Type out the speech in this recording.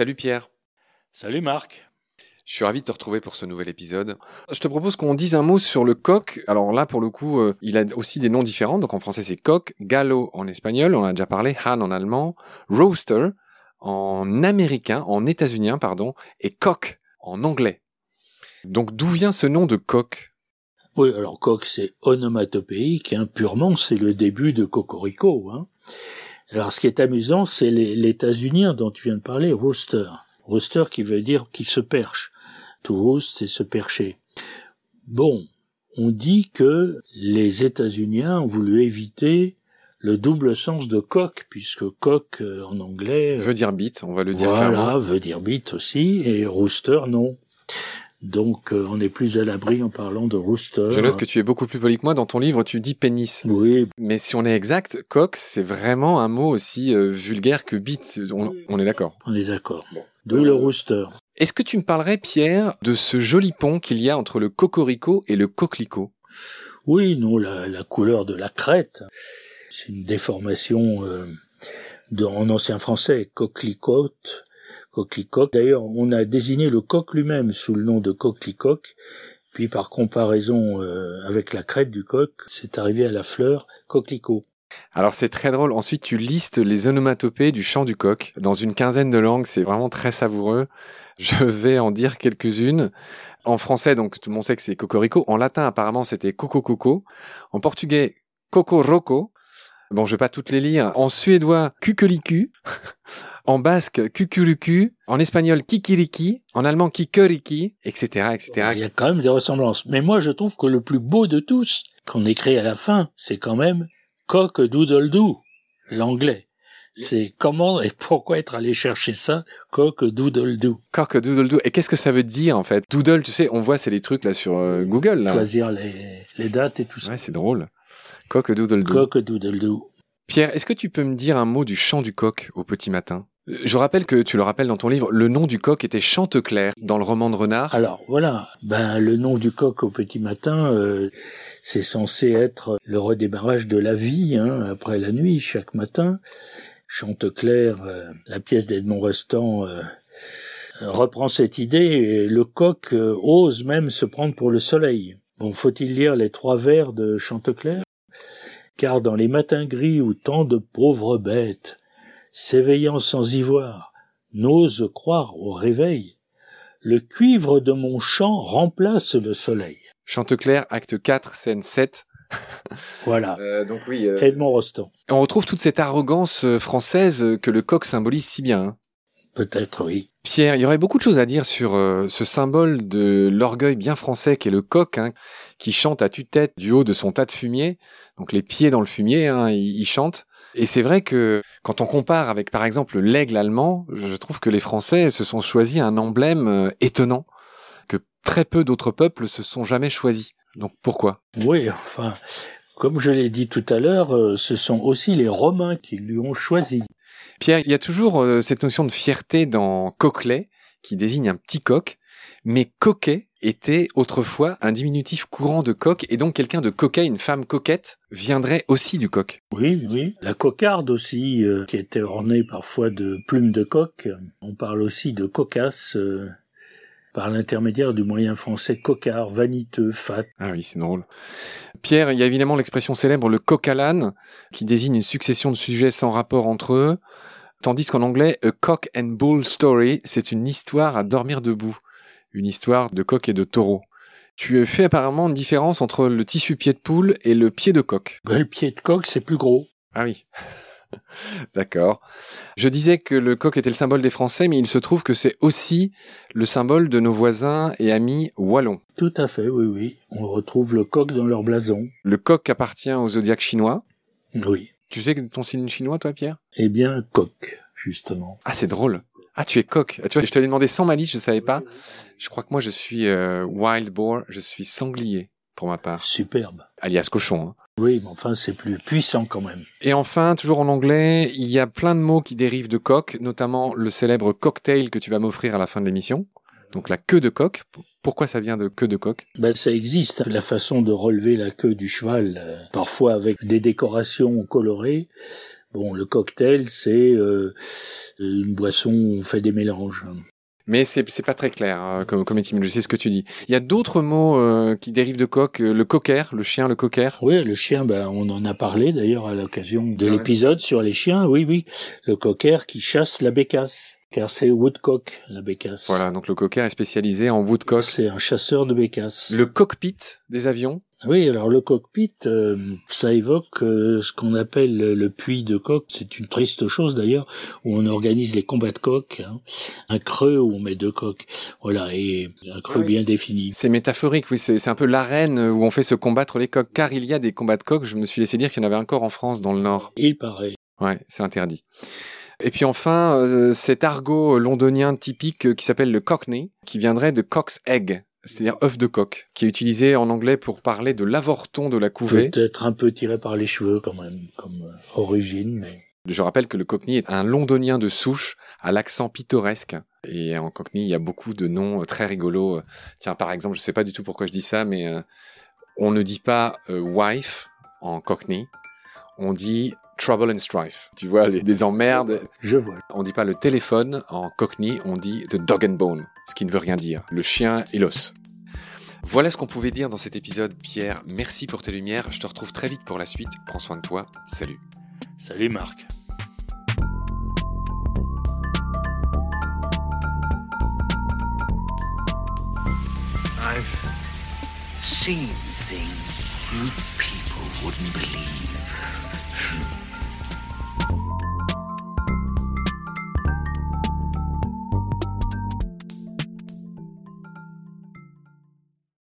Salut Pierre. Salut Marc. Je suis ravi de te retrouver pour ce nouvel épisode. Je te propose qu'on dise un mot sur le coq. Alors là, pour le coup, euh, il a aussi des noms différents. Donc en français, c'est coq, gallo en espagnol, on a déjà parlé, han en allemand, roaster en américain, en états-unien, pardon, et coq en anglais. Donc d'où vient ce nom de coq? Oui, alors coq, c'est onomatopéique, hein, purement, c'est le début de cocorico. Hein. Alors ce qui est amusant, c'est l'états-unien dont tu viens de parler, rooster. Rooster qui veut dire qui se perche. To roost, c'est se percher. Bon, on dit que les États-Uniens ont voulu éviter le double sens de coq, puisque coq euh, en anglais veut dire bite, on va le dire voilà, veut dire bite aussi, et rooster non. Donc euh, on est plus à l'abri en parlant de rooster. Je note que tu es beaucoup plus poli que moi. Dans ton livre, tu dis pénis. Oui. Mais si on est exact, coq, c'est vraiment un mot aussi euh, vulgaire que bite. On, est d'accord. On est d'accord. D'où le rooster. Est-ce que tu me parlerais, Pierre, de ce joli pont qu'il y a entre le cocorico et le coquelicot? Oui, non, la, la, couleur de la crête, c'est une déformation euh, de, en ancien français, coquelicote, coquelicoque. D'ailleurs, on a désigné le coq lui-même sous le nom de coquelicoque, puis par comparaison euh, avec la crête du coq, c'est arrivé à la fleur coquelicot. Alors c'est très drôle. Ensuite, tu listes les onomatopées du chant du coq dans une quinzaine de langues. C'est vraiment très savoureux. Je vais en dire quelques-unes. En français, donc tout le monde sait que c'est cocorico. En latin, apparemment, c'était coco coco. En portugais, coco roco. Bon, je vais pas toutes les lire. En suédois, kukeliku. en basque, kukuruku. En espagnol, kikiriki. En allemand, kikoriki, etc., etc. Il y a quand même des ressemblances. Mais moi, je trouve que le plus beau de tous, qu'on écrit à la fin, c'est quand même coq doodle doo, l'anglais. C'est comment et pourquoi être allé chercher ça, coq doodle doo. Coq doodle doo. Et qu'est-ce que ça veut dire en fait? Doodle, tu sais, on voit c'est les trucs là sur euh, Google là. Choisir les, les dates et tout ça. Ouais, c'est drôle. Coq doodle doo. Coq doodle doo. Pierre, est-ce que tu peux me dire un mot du chant du coq au petit matin? Je rappelle que tu le rappelles dans ton livre, le nom du coq était Chanteclair dans le roman de Renard. Alors voilà, ben le nom du coq au petit matin, euh, c'est censé être le redémarrage de la vie hein, après la nuit chaque matin. Chanteclair, euh, la pièce d'Edmond Rostand euh, reprend cette idée et le coq ose même se prendre pour le soleil. Bon, faut-il lire les trois vers de Chanteclair Car dans les matins gris où tant de pauvres bêtes s'éveillant sans ivoire, n'ose croire au réveil, le cuivre de mon chant remplace le soleil. Chanteclair, acte 4, scène 7. voilà. Euh, donc oui. Euh, Edmond Rostand. On retrouve toute cette arrogance euh, française que le coq symbolise si bien. Hein. Peut-être, oui. Pierre, il y aurait beaucoup de choses à dire sur ce symbole de l'orgueil bien français qu'est le coq, hein, qui chante à tue-tête du haut de son tas de fumier, donc les pieds dans le fumier, hein, il chante. Et c'est vrai que quand on compare avec par exemple l'aigle allemand, je trouve que les Français se sont choisis un emblème euh, étonnant que très peu d'autres peuples se sont jamais choisis. Donc pourquoi? Oui, enfin, comme je l'ai dit tout à l'heure, euh, ce sont aussi les Romains qui lui ont choisi. Pierre, il y a toujours euh, cette notion de fierté dans coquelet, qui désigne un petit coq, mais coquet était autrefois un diminutif courant de coq, et donc quelqu'un de coquet, une femme coquette, viendrait aussi du coq. Oui, oui. La cocarde aussi, euh, qui était ornée parfois de plumes de coq. On parle aussi de cocasse. Euh, par l'intermédiaire du moyen français cocard, vaniteux, fat. Ah oui, c'est drôle. Pierre, il y a évidemment l'expression célèbre le coq à l'âne, qui désigne une succession de sujets sans rapport entre eux, tandis qu'en anglais, a cock and bull story, c'est une histoire à dormir debout une histoire de coq et de taureau. Tu fais apparemment une différence entre le tissu pied de poule et le pied de coq. Ben, le pied de coq, c'est plus gros. Ah oui. D'accord. Je disais que le coq était le symbole des Français, mais il se trouve que c'est aussi le symbole de nos voisins et amis wallons. Tout à fait, oui, oui. On retrouve le coq dans leur blason. Le coq appartient au zodiaque chinois. Oui. Tu sais ton signe chinois, toi, Pierre? Eh bien, coq, justement. Ah, c'est drôle. Ah, tu es coq. Tu vois, je te l'ai demandé sans malice, je savais pas. Je crois que moi, je suis euh, wild boar, je suis sanglier pour ma part. Superbe. Alias cochon. Hein. Oui, mais enfin, c'est plus puissant quand même. Et enfin, toujours en anglais, il y a plein de mots qui dérivent de coq, notamment le célèbre cocktail que tu vas m'offrir à la fin de l'émission. Donc la queue de coq. Pourquoi ça vient de queue de coq? Ben ça existe, la façon de relever la queue du cheval, euh, parfois avec des décorations colorées, Bon, le cocktail, c'est euh, une boisson où on fait des mélanges. Mais c'est c'est pas très clair hein, comme comme étymologie, c'est ce que tu dis. Il y a d'autres mots euh, qui dérivent de coq, euh, le cocker, le chien, le cocker? Oui, le chien, ben on en a parlé d'ailleurs à l'occasion de l'épisode sur les chiens. Oui, oui, le cocker qui chasse la bécasse, car c'est woodcock la bécasse. Voilà, donc le cocker est spécialisé en woodcock. C'est un chasseur de bécasse. Le cockpit des avions? Oui, alors le cockpit, euh, ça évoque euh, ce qu'on appelle le puits de coq. C'est une triste chose d'ailleurs, où on organise les combats de coq. Hein. Un creux où on met deux coqs. Voilà, et un creux Ah oui, bien défini. C'est métaphorique, oui, c'est c'est un peu l'arène où on fait se combattre les coqs. Car il y a des combats de coqs, je me suis laissé dire qu'il y en avait encore en France, dans le Nord. Il paraît. Ouais, c'est interdit. Et puis enfin, euh, cet argot londonien typique qui s'appelle le cockney, qui viendrait de cock's egg, c'est-à-dire œuf de coq, qui est utilisé en anglais pour parler de l'avorton de la couvée. Peut-être un peu tiré par les cheveux quand même, comme euh, origine, mais Je rappelle que le cockney est un londonien de souche à l'accent pittoresque. Et en cockney, il y a beaucoup de noms euh, très rigolos. Tiens, par exemple, je sais pas du tout pourquoi je dis ça, mais euh, on ne dit pas wife en cockney, on dit trouble and strife. Tu vois, les, des emmerdes. je vois. On dit pas le téléphone en cockney, on dit the dog and bone, ce qui ne veut rien dire. Le chien et l'os. Voilà ce qu'on pouvait dire dans cet épisode, Pierre. Merci pour tes lumières. Je te retrouve très vite pour la suite. Prends soin de toi. Salut. Salut Marc. I've seen things you people wouldn't believe.